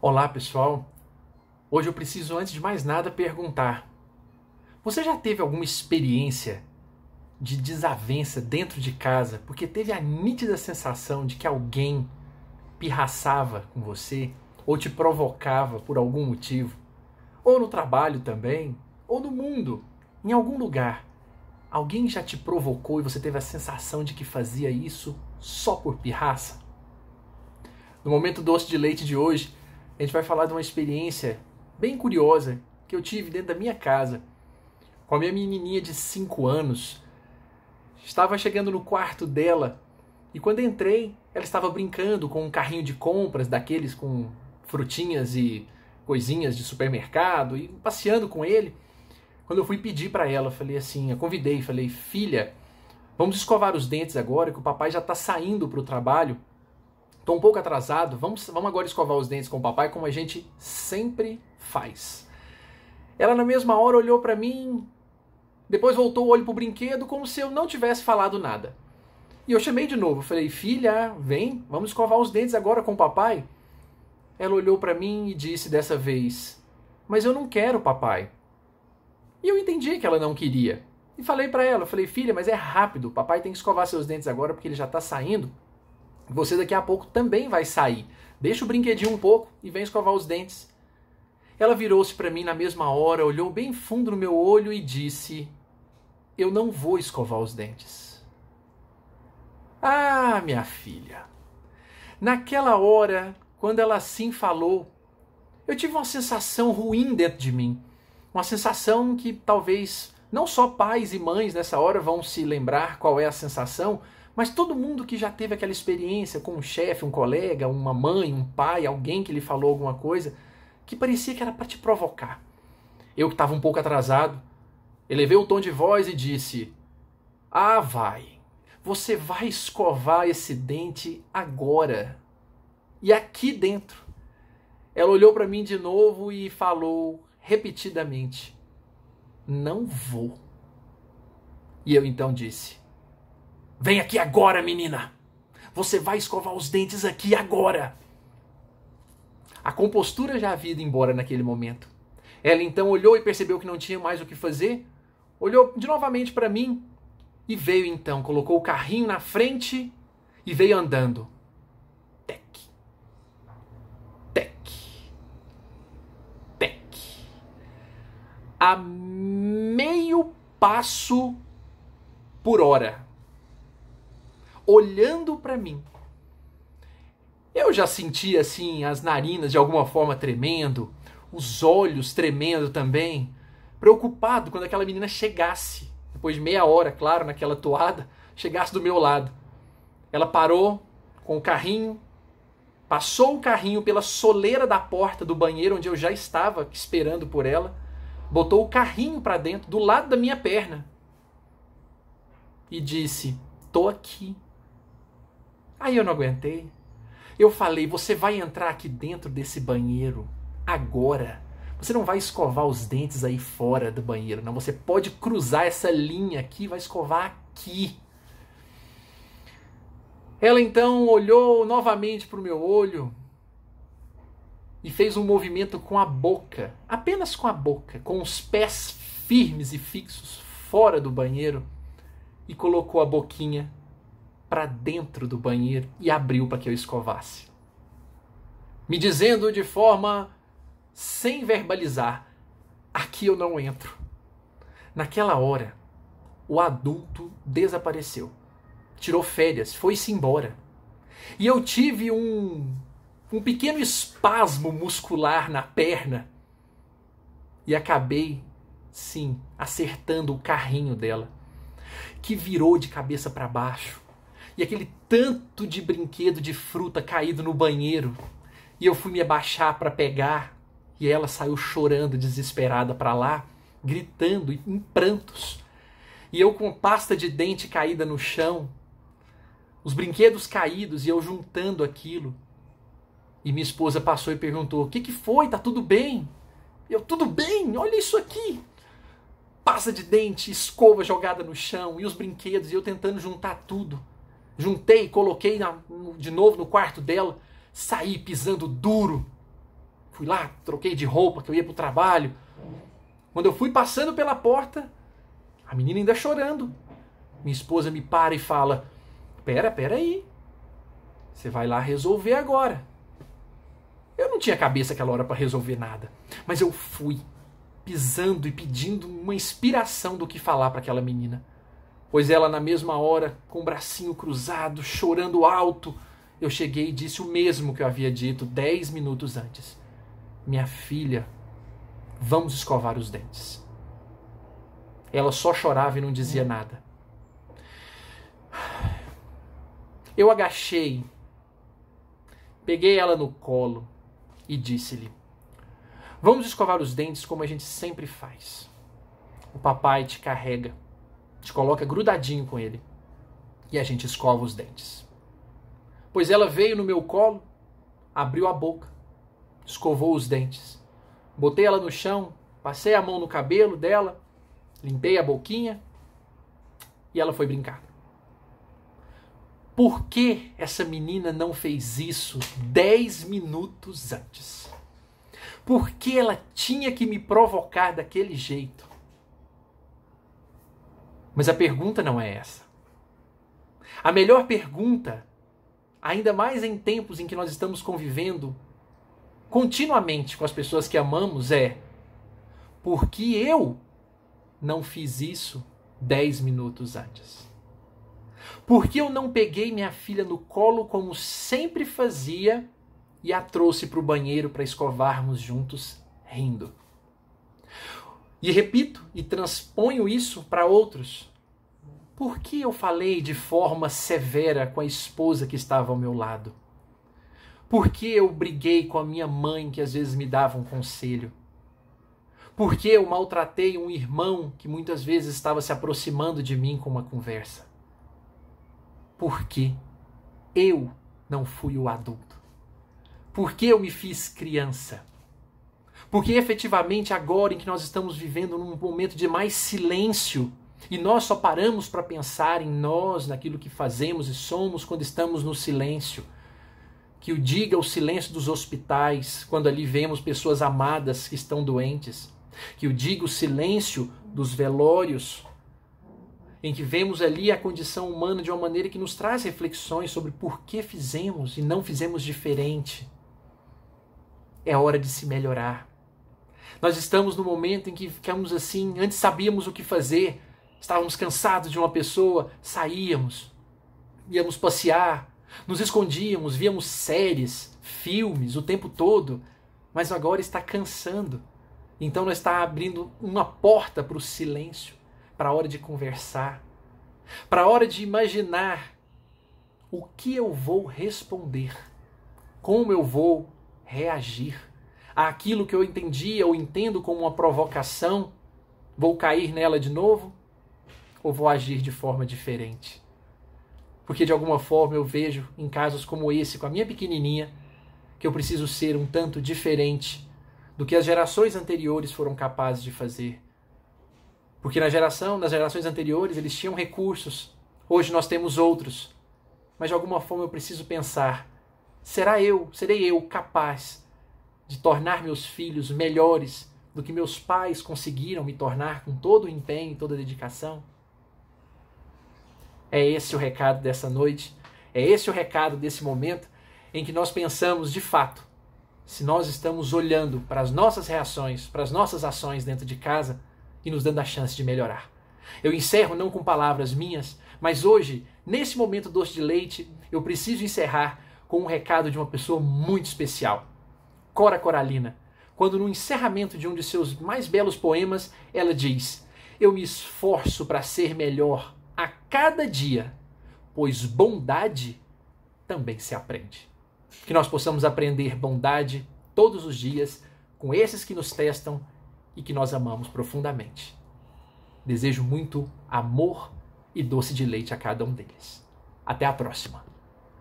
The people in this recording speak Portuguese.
Olá, pessoal. Hoje eu preciso, antes de mais nada, perguntar: você já teve alguma experiência de desavença dentro de casa porque teve a nítida sensação de que alguém pirraçava com você ou te provocava por algum motivo? Ou no trabalho também, ou no mundo, em algum lugar. Alguém já te provocou e você teve a sensação de que fazia isso só por pirraça? No momento doce de leite de hoje, a gente vai falar de uma experiência bem curiosa que eu tive dentro da minha casa com a minha menininha de 5 anos. Estava chegando no quarto dela e quando entrei, ela estava brincando com um carrinho de compras daqueles com frutinhas e coisinhas de supermercado e passeando com ele. Quando eu fui pedir para ela, falei assim, eu convidei, falei: "Filha, vamos escovar os dentes agora que o papai já está saindo para o trabalho Estou um pouco atrasado, vamos, vamos agora escovar os dentes com o papai como a gente sempre faz. Ela na mesma hora olhou para mim, depois voltou o olho pro brinquedo como se eu não tivesse falado nada. E eu chamei de novo, falei: "Filha, vem, vamos escovar os dentes agora com o papai". Ela olhou para mim e disse dessa vez: "Mas eu não quero, papai". E eu entendi que ela não queria. E falei para ela, falei: "Filha, mas é rápido, papai tem que escovar seus dentes agora porque ele já está saindo". Você daqui a pouco também vai sair. Deixa o brinquedinho um pouco e vem escovar os dentes. Ela virou-se para mim na mesma hora, olhou bem fundo no meu olho e disse: Eu não vou escovar os dentes. Ah, minha filha. Naquela hora, quando ela assim falou, eu tive uma sensação ruim dentro de mim. Uma sensação que talvez não só pais e mães nessa hora vão se lembrar qual é a sensação, mas todo mundo que já teve aquela experiência com um chefe, um colega, uma mãe, um pai, alguém que lhe falou alguma coisa que parecia que era para te provocar. Eu que estava um pouco atrasado, elevei o tom de voz e disse: Ah, vai. Você vai escovar esse dente agora. E aqui dentro. Ela olhou para mim de novo e falou repetidamente: Não vou. E eu então disse: Vem aqui agora, menina. Você vai escovar os dentes aqui agora. A compostura já havia ido embora naquele momento. Ela então olhou e percebeu que não tinha mais o que fazer, olhou de novamente para mim e veio então, colocou o carrinho na frente e veio andando. Tec. Tec. Tec. A meio passo por hora olhando para mim. Eu já senti assim as narinas de alguma forma tremendo, os olhos tremendo também, preocupado quando aquela menina chegasse, depois de meia hora, claro, naquela toada, chegasse do meu lado. Ela parou com o carrinho, passou o carrinho pela soleira da porta do banheiro onde eu já estava esperando por ela, botou o carrinho para dentro do lado da minha perna e disse: "Tô aqui". Aí eu não aguentei. Eu falei: você vai entrar aqui dentro desse banheiro agora. Você não vai escovar os dentes aí fora do banheiro, não. Você pode cruzar essa linha aqui, vai escovar aqui. Ela então olhou novamente para o meu olho e fez um movimento com a boca, apenas com a boca, com os pés firmes e fixos fora do banheiro e colocou a boquinha para dentro do banheiro e abriu para que eu escovasse. Me dizendo de forma sem verbalizar: aqui eu não entro. Naquela hora, o adulto desapareceu. Tirou férias, foi-se embora. E eu tive um, um pequeno espasmo muscular na perna e acabei, sim, acertando o carrinho dela, que virou de cabeça para baixo e aquele tanto de brinquedo de fruta caído no banheiro. E eu fui me abaixar para pegar e ela saiu chorando desesperada para lá, gritando em prantos. E eu com pasta de dente caída no chão, os brinquedos caídos e eu juntando aquilo. E minha esposa passou e perguntou: "O que que foi? Tá tudo bem?" Eu: "Tudo bem? Olha isso aqui." Pasta de dente, escova jogada no chão e os brinquedos e eu tentando juntar tudo juntei, coloquei na, de novo no quarto dela, saí pisando duro. Fui lá, troquei de roupa, que eu ia pro trabalho. Quando eu fui passando pela porta, a menina ainda chorando. Minha esposa me para e fala: Pera, pera aí. Você vai lá resolver agora. Eu não tinha cabeça aquela hora para resolver nada. Mas eu fui, pisando e pedindo uma inspiração do que falar para aquela menina. Pois ela, na mesma hora, com o bracinho cruzado, chorando alto, eu cheguei e disse o mesmo que eu havia dito dez minutos antes. Minha filha, vamos escovar os dentes. Ela só chorava e não dizia nada. Eu agachei, peguei ela no colo e disse-lhe: Vamos escovar os dentes como a gente sempre faz. O papai te carrega, te coloca grudadinho com ele e a gente escova os dentes. Pois ela veio no meu colo, abriu a boca, escovou os dentes. Botei ela no chão, passei a mão no cabelo dela, limpei a boquinha e ela foi brincar. Por que essa menina não fez isso dez minutos antes? Por que ela tinha que me provocar daquele jeito? Mas a pergunta não é essa. A melhor pergunta, ainda mais em tempos em que nós estamos convivendo continuamente com as pessoas que amamos, é: por que eu não fiz isso dez minutos antes? Por que eu não peguei minha filha no colo como sempre fazia e a trouxe para o banheiro para escovarmos juntos, rindo? E repito e transponho isso para outros. Por que eu falei de forma severa com a esposa que estava ao meu lado? Por que eu briguei com a minha mãe que às vezes me dava um conselho? Por que eu maltratei um irmão que muitas vezes estava se aproximando de mim com uma conversa? porque eu não fui o adulto. Porque eu me fiz criança. Porque efetivamente agora em que nós estamos vivendo num momento de mais silêncio e nós só paramos para pensar em nós, naquilo que fazemos e somos quando estamos no silêncio. Que o diga o silêncio dos hospitais, quando ali vemos pessoas amadas que estão doentes. Que o diga o silêncio dos velórios, em que vemos ali a condição humana de uma maneira que nos traz reflexões sobre por que fizemos e não fizemos diferente. É hora de se melhorar. Nós estamos no momento em que ficamos assim, antes sabíamos o que fazer, estávamos cansados de uma pessoa, saíamos, íamos passear, nos escondíamos, víamos séries, filmes o tempo todo, mas agora está cansando. Então nós está abrindo uma porta para o silêncio para a hora de conversar, para a hora de imaginar o que eu vou responder, como eu vou reagir àquilo que eu entendia ou entendo como uma provocação. Vou cair nela de novo ou vou agir de forma diferente? Porque de alguma forma eu vejo em casos como esse, com a minha pequenininha, que eu preciso ser um tanto diferente do que as gerações anteriores foram capazes de fazer. Porque na geração, nas gerações anteriores, eles tinham recursos. Hoje nós temos outros. Mas de alguma forma eu preciso pensar: será eu, serei eu capaz de tornar meus filhos melhores do que meus pais conseguiram me tornar com todo o empenho e toda a dedicação? É esse o recado dessa noite, é esse o recado desse momento em que nós pensamos de fato se nós estamos olhando para as nossas reações, para as nossas ações dentro de casa e nos dando a chance de melhorar. Eu encerro não com palavras minhas, mas hoje, nesse momento doce de leite, eu preciso encerrar com um recado de uma pessoa muito especial. Cora Coralina, quando no encerramento de um de seus mais belos poemas, ela diz: Eu me esforço para ser melhor a cada dia, pois bondade também se aprende. Que nós possamos aprender bondade todos os dias com esses que nos testam e que nós amamos profundamente. Desejo muito amor e doce de leite a cada um deles. Até a próxima!